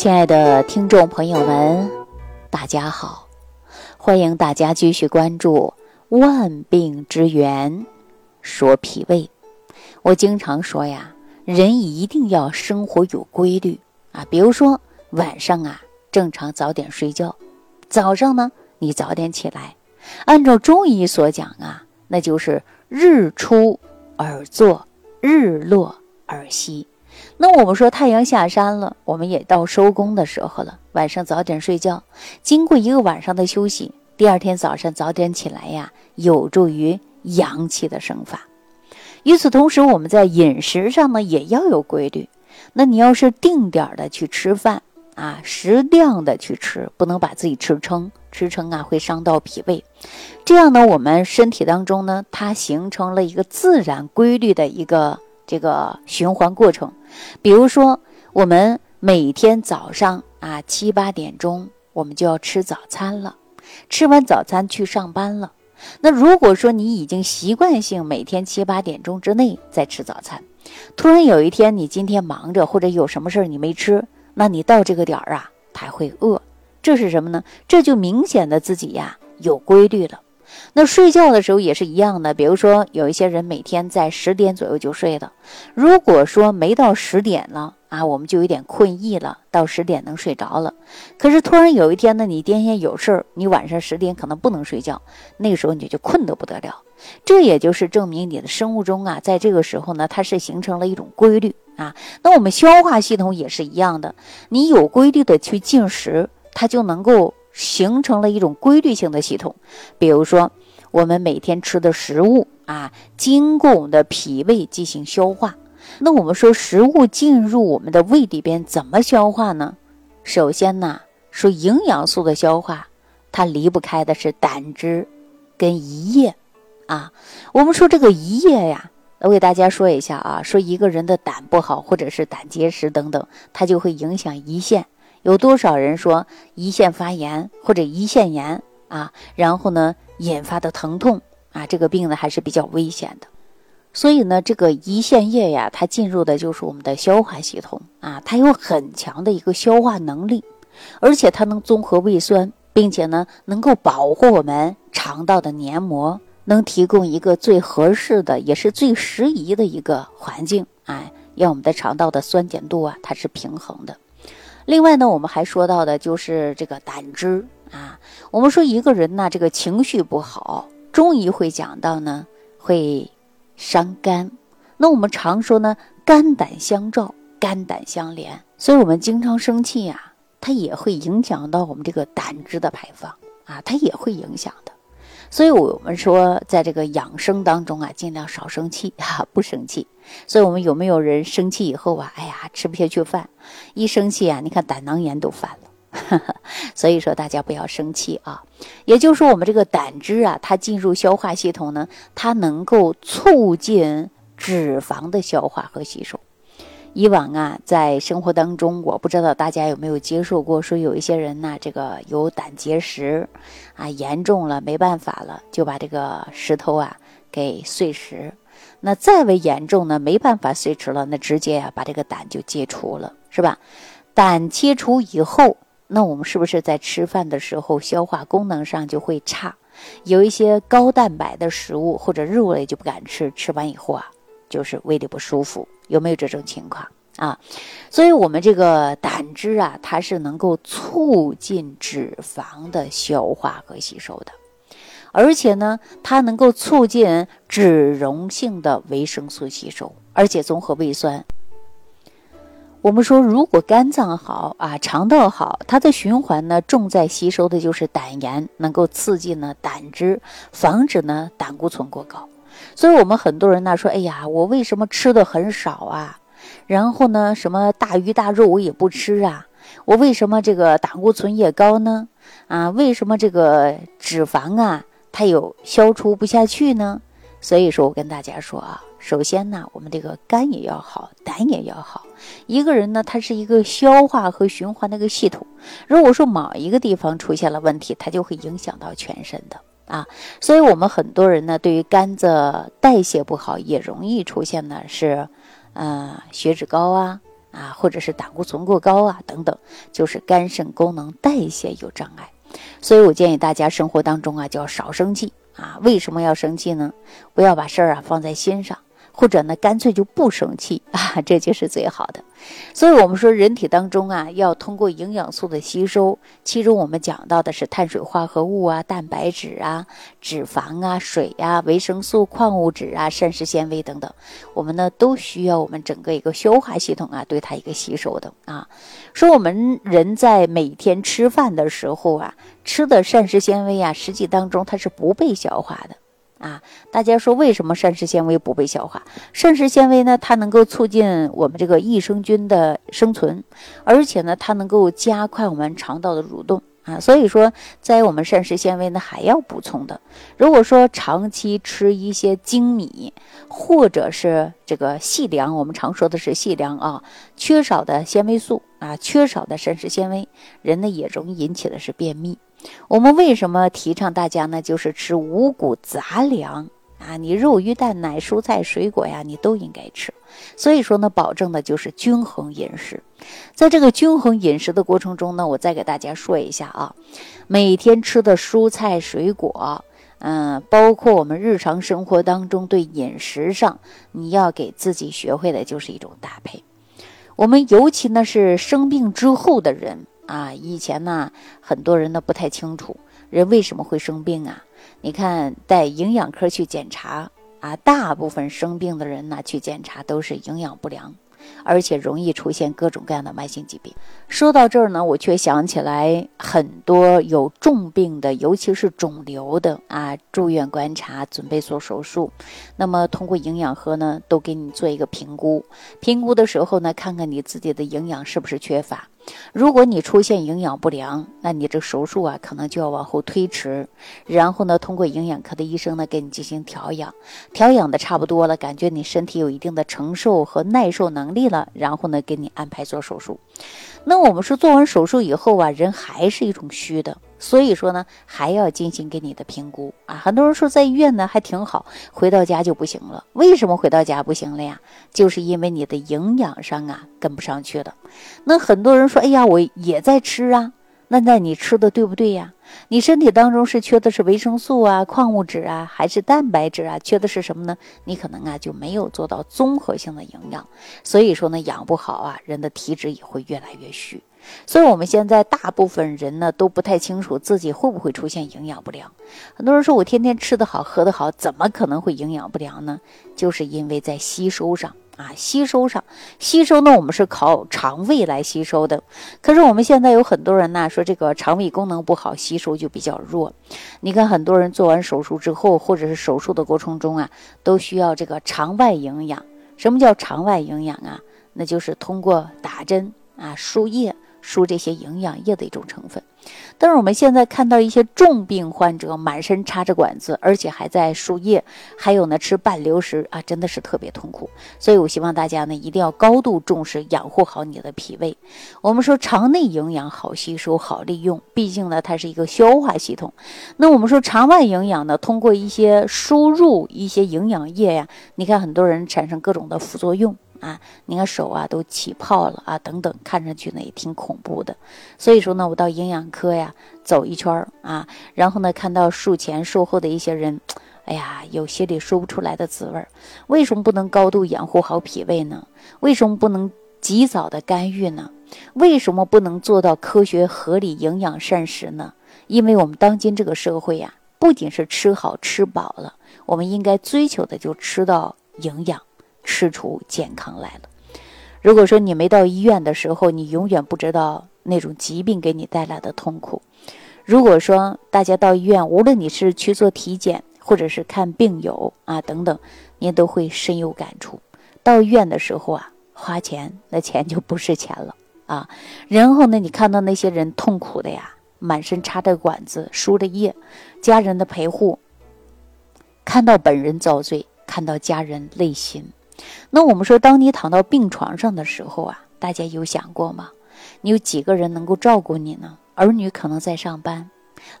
亲爱的听众朋友们，大家好！欢迎大家继续关注《万病之源说脾胃》。我经常说呀，人一定要生活有规律啊。比如说晚上啊，正常早点睡觉；早上呢，你早点起来。按照中医所讲啊，那就是日出而作，日落而息。那我们说太阳下山了，我们也到收工的时候了。晚上早点睡觉，经过一个晚上的休息，第二天早上早点起来呀，有助于阳气的生发。与此同时，我们在饮食上呢也要有规律。那你要是定点的去吃饭啊，适量的去吃，不能把自己吃撑，吃撑啊会伤到脾胃。这样呢，我们身体当中呢，它形成了一个自然规律的一个。这个循环过程，比如说，我们每天早上啊七八点钟，我们就要吃早餐了，吃完早餐去上班了。那如果说你已经习惯性每天七八点钟之内在吃早餐，突然有一天你今天忙着或者有什么事儿你没吃，那你到这个点儿啊还会饿，这是什么呢？这就明显的自己呀有规律了。那睡觉的时候也是一样的，比如说有一些人每天在十点左右就睡的，如果说没到十点了啊，我们就有点困意了，到十点能睡着了。可是突然有一天呢，你今天有事儿，你晚上十点可能不能睡觉，那个时候你就困得不得了。这也就是证明你的生物钟啊，在这个时候呢，它是形成了一种规律啊。那我们消化系统也是一样的，你有规律的去进食，它就能够。形成了一种规律性的系统，比如说我们每天吃的食物啊，经过我们的脾胃进行消化。那我们说食物进入我们的胃里边怎么消化呢？首先呢，说营养素的消化，它离不开的是胆汁跟胰液啊。我们说这个胰液呀，我给大家说一下啊，说一个人的胆不好，或者是胆结石等等，它就会影响胰腺。有多少人说胰腺发炎或者胰腺炎啊？然后呢，引发的疼痛啊，这个病呢还是比较危险的。所以呢，这个胰腺液呀，它进入的就是我们的消化系统啊，它有很强的一个消化能力，而且它能综合胃酸，并且呢，能够保护我们肠道的黏膜，能提供一个最合适的，也是最适宜的一个环境，哎，让我们的肠道的酸碱度啊，它是平衡的。另外呢，我们还说到的就是这个胆汁啊。我们说一个人呢，这个情绪不好，中医会讲到呢，会伤肝。那我们常说呢，肝胆相照，肝胆相连。所以，我们经常生气呀，它也会影响到我们这个胆汁的排放啊，它也会影响的。所以，我们说，在这个养生当中啊，尽量少生气 哈，不生气。所以，我们有没有人生气以后啊，哎呀，吃不下去饭，一生气啊，你看胆囊炎都犯了。所以说，大家不要生气啊。也就是说，我们这个胆汁啊，它进入消化系统呢，它能够促进脂肪的消化和吸收。以往啊，在生活当中，我不知道大家有没有接受过，说有一些人呢，这个有胆结石，啊，严重了没办法了，就把这个石头啊给碎石。那再为严重呢，没办法碎石了，那直接啊把这个胆就切除了，是吧？胆切除以后，那我们是不是在吃饭的时候消化功能上就会差？有一些高蛋白的食物或者肉类就不敢吃，吃完以后啊，就是胃里不舒服。有没有这种情况啊？所以，我们这个胆汁啊，它是能够促进脂肪的消化和吸收的，而且呢，它能够促进脂溶性的维生素吸收，而且综合胃酸。我们说，如果肝脏好啊，肠道好，它的循环呢，重在吸收的就是胆盐，能够刺激呢胆汁，防止呢胆固醇过高。所以，我们很多人呢说：“哎呀，我为什么吃的很少啊？然后呢，什么大鱼大肉我也不吃啊？我为什么这个胆固醇也高呢？啊，为什么这个脂肪啊它有消除不下去呢？”所以说我跟大家说啊，首先呢，我们这个肝也要好，胆也要好。一个人呢，他是一个消化和循环的一个系统。如果说某一个地方出现了问题，它就会影响到全身的。啊，所以我们很多人呢，对于肝子代谢不好，也容易出现呢是，呃，血脂高啊，啊，或者是胆固醇过高啊等等，就是肝肾功能代谢有障碍。所以我建议大家生活当中啊，就要少生气啊。为什么要生气呢？不要把事儿啊放在心上。或者呢，干脆就不生气 啊，这就是最好的。所以，我们说人体当中啊，要通过营养素的吸收，其中我们讲到的是碳水化合物啊、蛋白质啊、脂肪啊、水呀、维生素、矿物质啊、膳食纤维等等，我们呢都需要我们整个一个消化系统啊，对它一个吸收的啊。说我们人在每天吃饭的时候啊，吃的膳食纤维啊，实际当中它是不被消化的。啊，大家说为什么膳食纤维不被消化？膳食纤维呢，它能够促进我们这个益生菌的生存，而且呢，它能够加快我们肠道的蠕动啊。所以说，在我们膳食纤维呢还要补充的。如果说长期吃一些精米或者是这个细粮，我们常说的是细粮啊，缺少的纤维素啊，缺少的膳食纤维，人呢也容易引起的是便秘。我们为什么提倡大家呢？就是吃五谷杂粮啊，你肉、鱼、蛋、奶、蔬菜、水果呀，你都应该吃。所以说呢，保证的就是均衡饮食。在这个均衡饮食的过程中呢，我再给大家说一下啊，每天吃的蔬菜、水果，嗯，包括我们日常生活当中对饮食上，你要给自己学会的就是一种搭配。我们尤其呢是生病之后的人。啊，以前呢，很多人呢不太清楚人为什么会生病啊？你看带营养科去检查啊，大部分生病的人呢去检查都是营养不良。而且容易出现各种各样的慢性疾病。说到这儿呢，我却想起来很多有重病的，尤其是肿瘤的啊，住院观察，准备做手术。那么通过营养盒呢，都给你做一个评估。评估的时候呢，看看你自己的营养是不是缺乏。如果你出现营养不良，那你这手术啊，可能就要往后推迟。然后呢，通过营养科的医生呢，给你进行调养，调养的差不多了，感觉你身体有一定的承受和耐受能力了，然后呢，给你安排做手术。那我们说做完手术以后啊，人还是一种虚的。所以说呢，还要进行给你的评估啊。很多人说在医院呢还挺好，回到家就不行了。为什么回到家不行了呀？就是因为你的营养上啊跟不上去了。那很多人说，哎呀，我也在吃啊。那那你吃的对不对呀？你身体当中是缺的是维生素啊、矿物质啊，还是蛋白质啊？缺的是什么呢？你可能啊就没有做到综合性的营养。所以说呢，养不好啊，人的体质也会越来越虚。所以，我们现在大部分人呢都不太清楚自己会不会出现营养不良。很多人说我天天吃得好、喝得好，怎么可能会营养不良呢？就是因为在吸收上啊，吸收上，吸收呢，我们是靠肠胃来吸收的。可是我们现在有很多人呢说这个肠胃功能不好，吸收就比较弱。你看，很多人做完手术之后，或者是手术的过程中啊，都需要这个肠外营养。什么叫肠外营养啊？那就是通过打针啊，输液。输这些营养液的一种成分，但是我们现在看到一些重病患者满身插着管子，而且还在输液，还有呢吃半流食啊，真的是特别痛苦。所以我希望大家呢一定要高度重视养护好你的脾胃。我们说肠内营养好吸收好利用，毕竟呢它是一个消化系统。那我们说肠外营养呢，通过一些输入一些营养液呀，你看很多人产生各种的副作用。啊，你看手啊都起泡了啊，等等，看上去呢也挺恐怖的。所以说呢，我到营养科呀走一圈儿啊，然后呢看到术前术后的一些人，哎呀，有心里说不出来的滋味儿。为什么不能高度养护好脾胃呢？为什么不能及早的干预呢？为什么不能做到科学合理营养膳食呢？因为我们当今这个社会呀，不仅是吃好吃饱了，我们应该追求的就吃到营养。吃出健康来了。如果说你没到医院的时候，你永远不知道那种疾病给你带来的痛苦。如果说大家到医院，无论你是去做体检，或者是看病友啊等等，您都会深有感触。到医院的时候啊，花钱那钱就不是钱了啊。然后呢，你看到那些人痛苦的呀，满身插着管子，输着液，家人的陪护，看到本人遭罪，看到家人累心。那我们说，当你躺到病床上的时候啊，大家有想过吗？你有几个人能够照顾你呢？儿女可能在上班，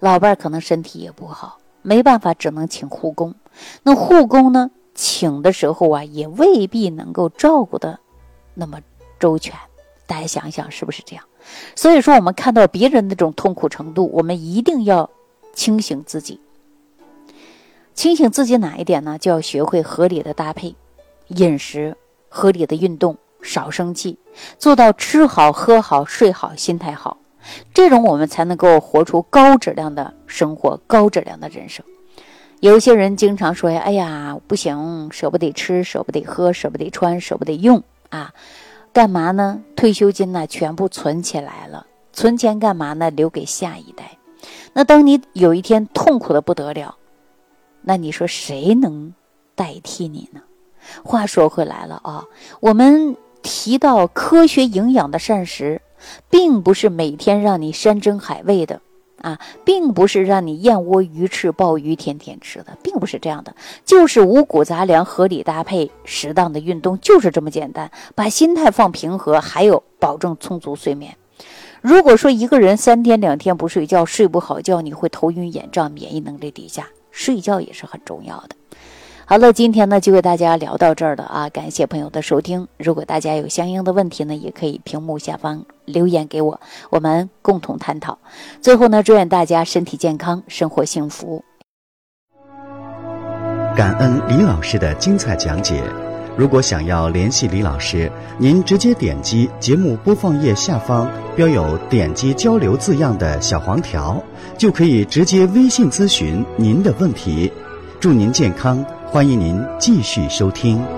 老伴儿可能身体也不好，没办法，只能请护工。那护工呢，请的时候啊，也未必能够照顾的那么周全。大家想一想，是不是这样？所以说，我们看到别人那种痛苦程度，我们一定要清醒自己。清醒自己哪一点呢？就要学会合理的搭配饮食，合理的运动，少生气，做到吃好、喝好、睡好，心态好。这种我们才能够活出高质量的生活，高质量的人生。有些人经常说呀：“哎呀，不行，舍不得吃，舍不得喝，舍不得穿，舍不得用啊，干嘛呢？退休金呢，全部存起来了，存钱干嘛呢？留给下一代。那当你有一天痛苦的不得了，那你说谁能代替你呢？话说回来了啊，我们提到科学营养的膳食。并不是每天让你山珍海味的，啊，并不是让你燕窝、鱼翅、鲍鱼天天吃的，并不是这样的，就是五谷杂粮合理搭配，适当的运动，就是这么简单。把心态放平和，还有保证充足睡眠。如果说一个人三天两天不睡觉，睡不好觉，你会头晕眼胀，免疫能力低下，睡觉也是很重要的。好了，今天呢就给大家聊到这儿了啊！感谢朋友的收听。如果大家有相应的问题呢，也可以屏幕下方留言给我，我们共同探讨。最后呢，祝愿大家身体健康，生活幸福。感恩李老师的精彩讲解。如果想要联系李老师，您直接点击节目播放页下方标有“点击交流”字样的小黄条，就可以直接微信咨询您的问题。祝您健康！欢迎您继续收听。